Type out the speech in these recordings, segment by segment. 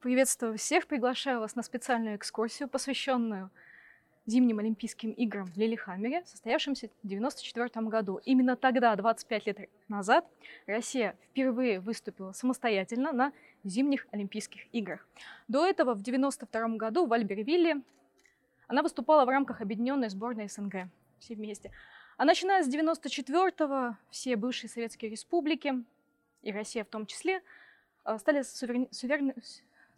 Приветствую всех, приглашаю вас на специальную экскурсию, посвященную зимним Олимпийским играм в Лилихаммере, состоявшимся в 1994 году. Именно тогда, 25 лет назад, Россия впервые выступила самостоятельно на зимних Олимпийских играх. До этого в 1992 году в Альбервилле она выступала в рамках объединенной сборной СНГ, все вместе. А начиная с 1994-го все бывшие советские республики, и Россия в том числе, э, стали суверен... Суверен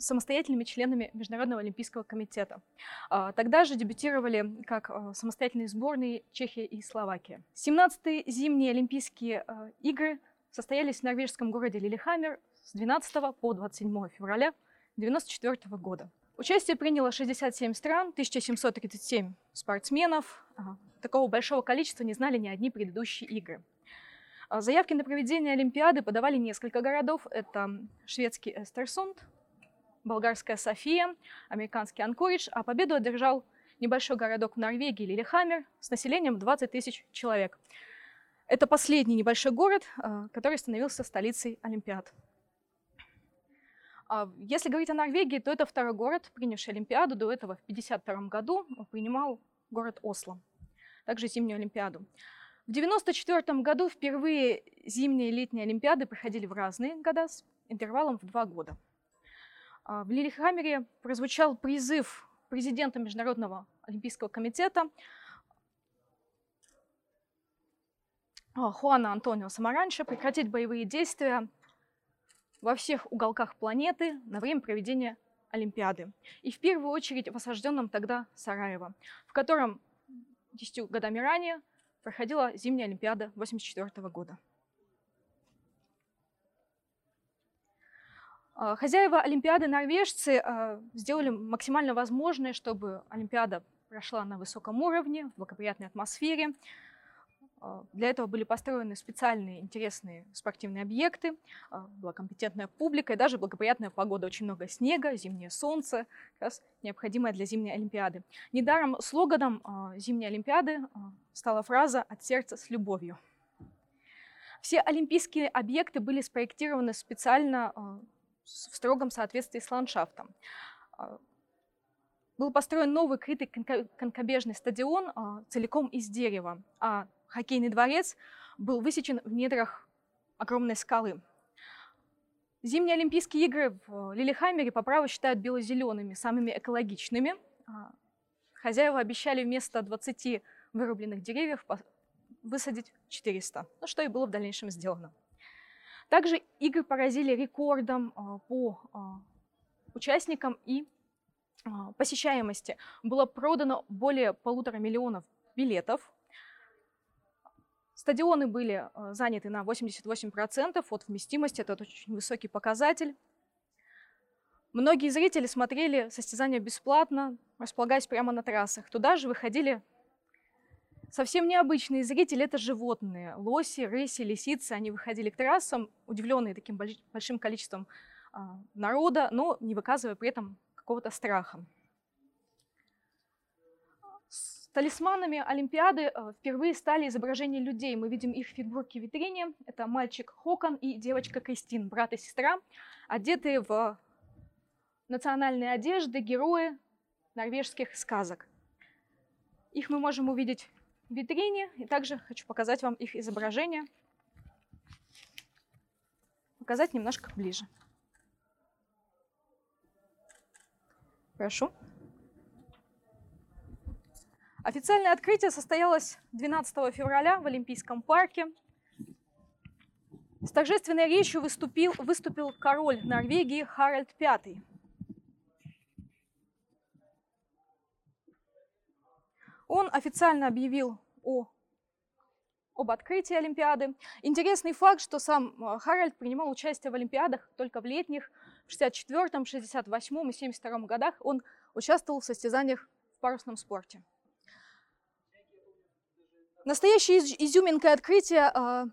самостоятельными членами Международного олимпийского комитета. А, тогда же дебютировали как а, самостоятельные сборные Чехия и Словакия. 17-е зимние Олимпийские а, игры состоялись в норвежском городе Лилихаммер с 12 по 27 февраля 1994 года. Участие приняло 67 стран, 1737 спортсменов. Такого большого количества не знали ни одни предыдущие игры. Заявки на проведение Олимпиады подавали несколько городов. Это шведский Эстерсунд, болгарская София, американский Анкоридж, а победу одержал небольшой городок в Норвегии Лилихаммер с населением 20 тысяч человек. Это последний небольшой город, э, который становился столицей Олимпиад. А если говорить о Норвегии, то это второй город, принявший Олимпиаду. До этого в 1952 году принимал город Осло, также зимнюю Олимпиаду. В 1994 году впервые зимние и летние Олимпиады проходили в разные года с интервалом в два года – в Лилихаммере прозвучал призыв президента Международного олимпийского комитета а, Хуана Антонио Самаранча прекратить боевые действия во всех уголках планеты на время проведения Олимпиады. И в первую очередь в осажденном тогда Сараево, в котором 10 годами ранее проходила зимняя Олимпиада 1984 года. Хозяева Олимпиады норвежцы а, сделали максимально возможное, чтобы Олимпиада прошла на высоком уровне, в благоприятной атмосфере. А, для этого были построены специальные интересные спортивные объекты, была компетентная публика и даже благоприятная погода. Очень много снега, зимнее солнце, как раз необходимое для зимней Олимпиады. Недаром слоганом зимней Олимпиады стала фраза «от сердца с любовью». Все олимпийские объекты были спроектированы специально в строгом соответствии с ландшафтом. А, был построен новый крытый конкобежный стадион а, целиком из дерева, а хоккейный дворец был высечен в недрах огромной скалы. Зимние Олимпийские игры в Лилихаммере по праву считают бело-зелеными, самыми экологичными. А, хозяева обещали вместо 20 вырубленных деревьев высадить 400, ну, что и было в дальнейшем сделано. Также игры поразили рекордом а, по а, участникам и а, посещаемости. Было продано более полутора миллионов билетов. Стадионы были заняты на 88% от вместимости, это очень высокий показатель. Многие зрители смотрели состязания бесплатно, располагаясь прямо на трассах. Туда же выходили Совсем необычные зрители – это животные. Лоси, рыси, лисицы. Они выходили к трассам, удивленные таким большим количеством а, народа, но не выказывая при этом какого-то страха. С талисманами Олимпиады а, впервые стали изображения людей. Мы видим их фигурки в витрине. Это мальчик Хокон и девочка Кристин, брат и сестра, одетые в национальные одежды, герои норвежских сказок. Их мы можем увидеть витрине. И также хочу показать вам их изображение. Показать немножко ближе. Прошу. Официальное открытие состоялось 12 февраля в Олимпийском парке. С торжественной речью выступил, выступил король Норвегии Харальд V. Он официально объявил о, об открытии Олимпиады. Интересный факт, что сам э, Харальд принимал участие в Олимпиадах только в летних, в 64-м, 68-м и 72 годах он участвовал в состязаниях в парусном спорте. Настоящей изюминкой открытия э,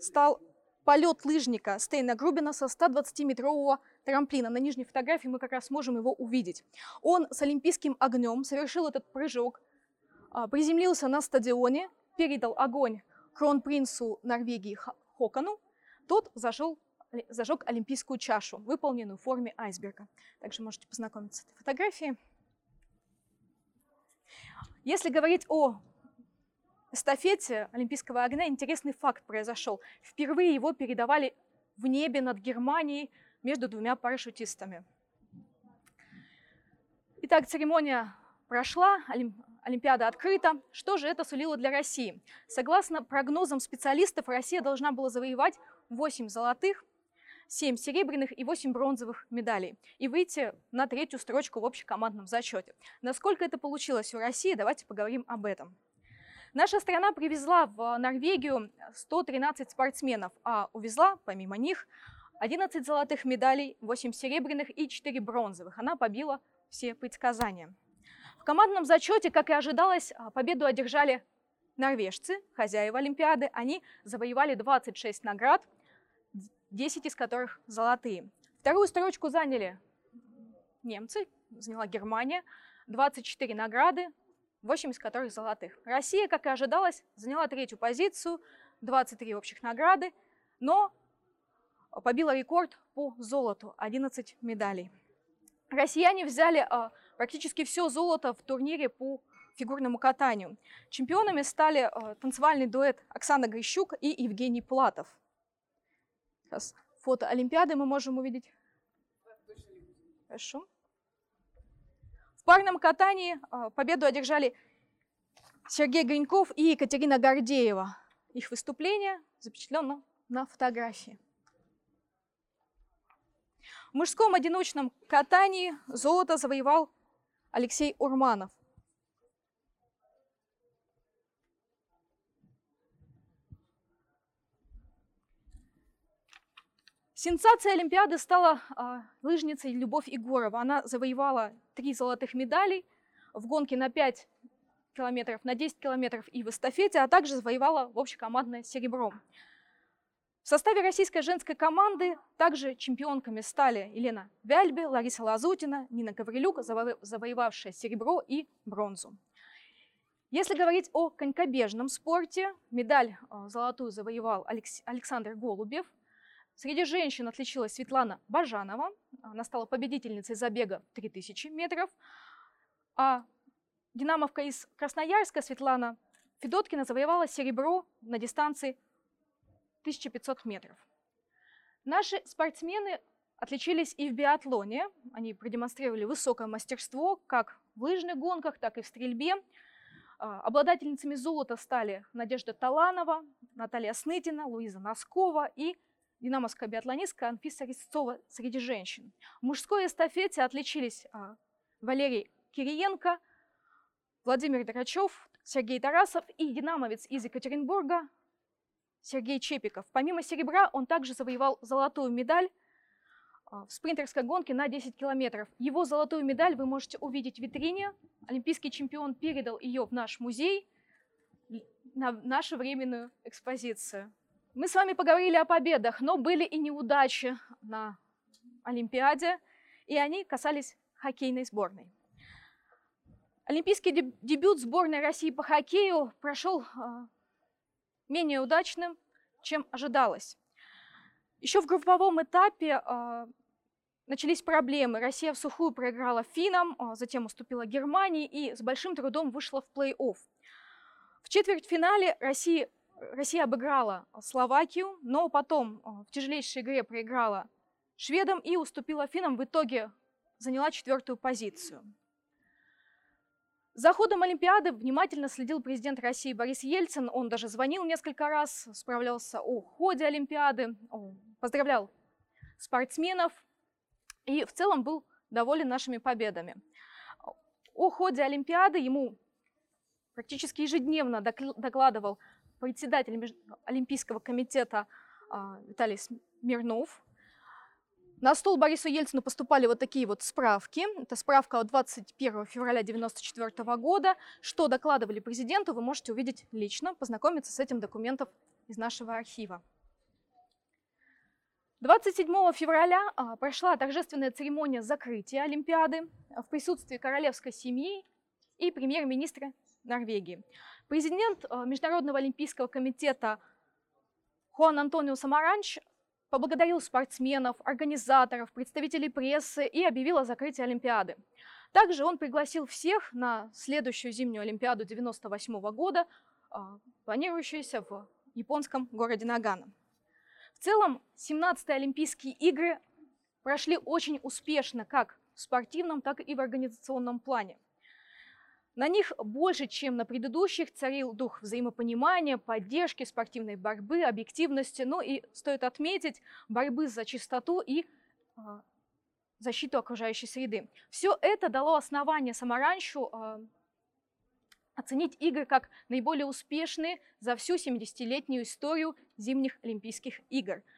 стал полет лыжника Стейна Грубина со 120-метрового трамплина. На нижней фотографии мы как раз можем его увидеть. Он с олимпийским огнем совершил этот прыжок, а, приземлился на стадионе, передал огонь кронпринцу Норвегии Хокону. Тот зашел зажег олимпийскую чашу, выполненную в форме айсберга. Также можете познакомиться с этой фотографией. Если говорить о эстафете Олимпийского огня, интересный факт произошел. Впервые его передавали в небе над Германией между двумя парашютистами. Итак, церемония прошла, Олимпиада открыта. Что же это сулило для России? Согласно прогнозам специалистов, Россия должна была завоевать 8 золотых, 7 серебряных и 8 бронзовых медалей и выйти на третью строчку в общекомандном зачете. Насколько это получилось у России, давайте поговорим об этом. Наша страна привезла в Норвегию 113 спортсменов, а увезла, помимо них, 11 золотых медалей, 8 серебряных и 4 бронзовых. Она побила все предсказания. В командном зачете, как и ожидалось, победу одержали норвежцы, хозяева Олимпиады. Они завоевали 26 наград, 10 из которых золотые. Вторую строчку заняли немцы, заняла Германия, 24 награды, 8 из которых золотых. Россия, как и ожидалось, заняла третью позицию, 23 общих награды, но побила рекорд по золоту, 11 медалей. Россияне взяли а, практически все золото в турнире по фигурному катанию. Чемпионами стали а, танцевальный дуэт Оксана Грищук и Евгений Платов. Сейчас фото Олимпиады мы можем увидеть. Хорошо. В парном катании победу одержали Сергей Гриньков и Екатерина Гордеева. Их выступление запечатлено на фотографии. В мужском одиночном катании золото завоевал Алексей Урманов. Сенсацией Олимпиады стала э, лыжница Любовь Егорова. Она завоевала три золотых медалей в гонке на 5 километров, на 10 километров и в эстафете, а также завоевала в общекомандное серебро. В составе российской женской команды также чемпионками стали Елена Вяльбе, Лариса Лазутина, Нина Гаврилюк, завоевавшая серебро и бронзу. Если говорить о конькобежном спорте, медаль э, золотую завоевал Александр Голубев – Среди женщин отличилась Светлана Бажанова. Она стала победительницей забега 3000 метров. А динамовка из Красноярска Светлана Федоткина завоевала серебро на дистанции 1500 метров. Наши спортсмены отличились и в биатлоне. Они продемонстрировали высокое мастерство как в лыжных гонках, так и в стрельбе. А, обладательницами золота стали Надежда Таланова, Наталья Снытина, Луиза Носкова и динамовская биатлонистка Анфиса Резцова среди женщин. В мужской эстафете отличились а, Валерий Кириенко, Владимир Драчев, Сергей Тарасов и динамовец из Екатеринбурга Сергей Чепиков. Помимо серебра он также завоевал золотую медаль а, в спринтерской гонке на 10 километров. Его золотую медаль вы можете увидеть в витрине. Олимпийский чемпион передал ее в наш музей на нашу временную экспозицию. Мы с вами поговорили о победах, но были и неудачи на Олимпиаде, и они касались хоккейной сборной. Олимпийский дебют сборной России по хоккею прошел а, менее удачным, чем ожидалось. Еще в групповом этапе а, начались проблемы. Россия в сухую проиграла финам, а, затем уступила Германии и с большим трудом вышла в плей-офф. В четвертьфинале Россия Россия обыграла Словакию, но потом э, в тяжелейшей игре проиграла шведам и уступила финнам. В итоге заняла четвертую позицию. За ходом Олимпиады внимательно следил президент России Борис Ельцин. Он даже звонил несколько раз, справлялся о ходе Олимпиады, поздравлял спортсменов и в целом был доволен нашими победами. О ходе Олимпиады ему практически ежедневно докладывал председатель Олимпийского комитета а, Виталий Смирнов. На стол Борису Ельцину поступали вот такие вот справки. Это справка от 21 февраля 1994 года. Что докладывали президенту, вы можете увидеть лично, познакомиться с этим документом из нашего архива. 27 февраля а, прошла торжественная церемония закрытия Олимпиады в присутствии королевской семьи и премьер-министра Норвегии. Президент э, Международного олимпийского комитета Хуан Антонио Самаранч поблагодарил спортсменов, организаторов, представителей прессы и объявил о закрытии Олимпиады. Также он пригласил всех на следующую зимнюю Олимпиаду 1998 года, а, планирующуюся в японском городе Нагано. В целом, 17-е Олимпийские игры прошли очень успешно как в спортивном, так и в организационном плане. На них больше, чем на предыдущих, царил дух взаимопонимания, поддержки, спортивной борьбы, объективности, ну и, стоит отметить, борьбы за чистоту и э, защиту окружающей среды. Все это дало основание Самаранчу э, оценить игры как наиболее успешные за всю 70-летнюю историю зимних Олимпийских игр –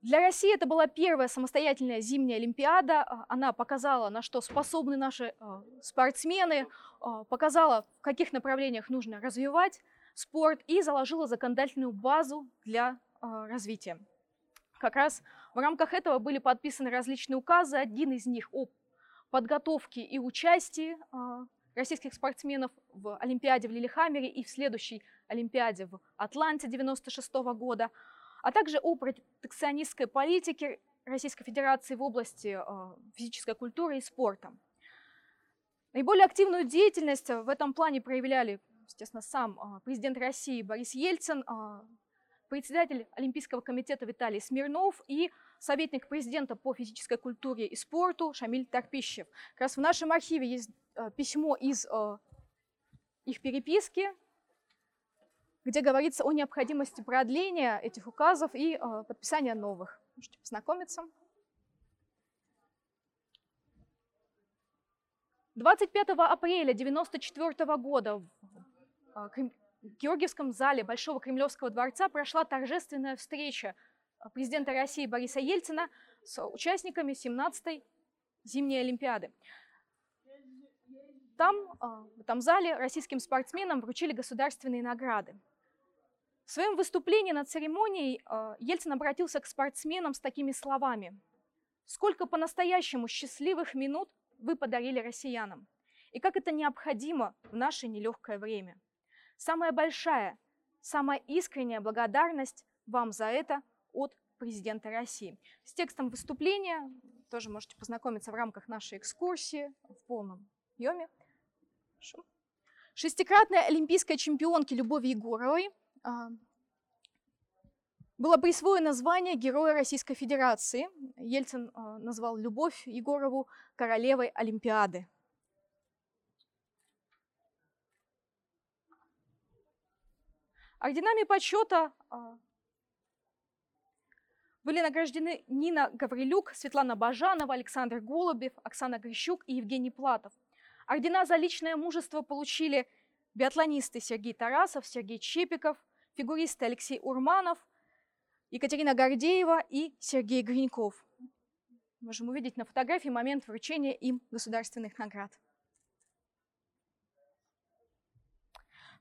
для России это была первая самостоятельная зимняя Олимпиада. А, она показала, на что способны наши а, спортсмены, а, показала, в каких направлениях нужно развивать спорт и заложила законодательную базу для развития. Как раз в рамках этого были подписаны различные указы. Один из них о подготовке и участии российских спортсменов в Олимпиаде в Лилихаммере и в следующей Олимпиаде в Атланте 96 года – а также о протекционистской политике Российской Федерации в области а, физической культуры и спорта. Наиболее активную деятельность в этом плане проявляли, естественно, сам а, президент России Борис Ельцин, а, председатель Олимпийского комитета Виталий Смирнов и советник президента по физической культуре и спорту Шамиль Тарпищев. Как раз в нашем архиве есть письмо из их переписки, где говорится о необходимости продления этих указов и э, подписания новых. Можете познакомиться. 25 апреля 1994 года в э, Георгиевском зале Большого Кремлевского дворца прошла торжественная встреча э, президента России Бориса Ельцина с участниками 17-й зимней Олимпиады. Там, в этом зале, российским спортсменам вручили государственные награды. В своем выступлении на церемонии а, Ельцин обратился к спортсменам с такими словами. «Сколько по-настоящему счастливых минут вы подарили россиянам, и как это необходимо в наше нелегкое время. Самая большая, самая искренняя благодарность вам за это от президента России. С текстом выступления тоже можете познакомиться в рамках нашей экскурсии в полном объеме. Шестикратной олимпийской чемпионки Любови Егоровой было присвоено звание Героя Российской Федерации. Ельцин а, назвал Любовь Егорову королевой Олимпиады. Орденами почета а, были награждены Нина Гаврилюк, Светлана Бажанова, Александр Голубев, Оксана Грищук и Евгений Платов. Ордена за личное мужество получили биатлонисты Сергей Тарасов, Сергей Чепиков, фигуристы Алексей Урманов, Екатерина Гордеева и Сергей Гриньков. Можем увидеть на фотографии момент вручения им государственных наград.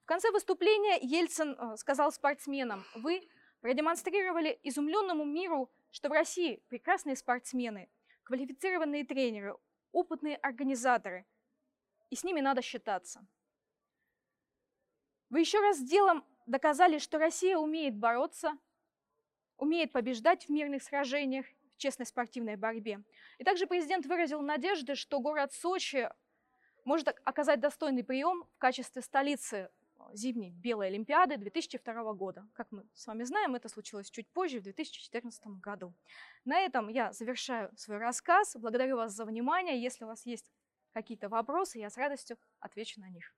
В конце выступления Ельцин э, сказал спортсменам, вы продемонстрировали изумленному миру, что в России прекрасные спортсмены, квалифицированные тренеры, опытные организаторы, и с ними надо считаться. Вы еще раз делом доказали, что Россия умеет бороться, умеет побеждать в мирных сражениях, в честной спортивной борьбе. И также президент выразил надежды, что город Сочи может оказать достойный прием в качестве столицы зимней Белой Олимпиады 2002 года. Как мы с вами знаем, это случилось чуть позже, в 2014 году. На этом я завершаю свой рассказ. Благодарю вас за внимание. Если у вас есть какие-то вопросы, я с радостью отвечу на них.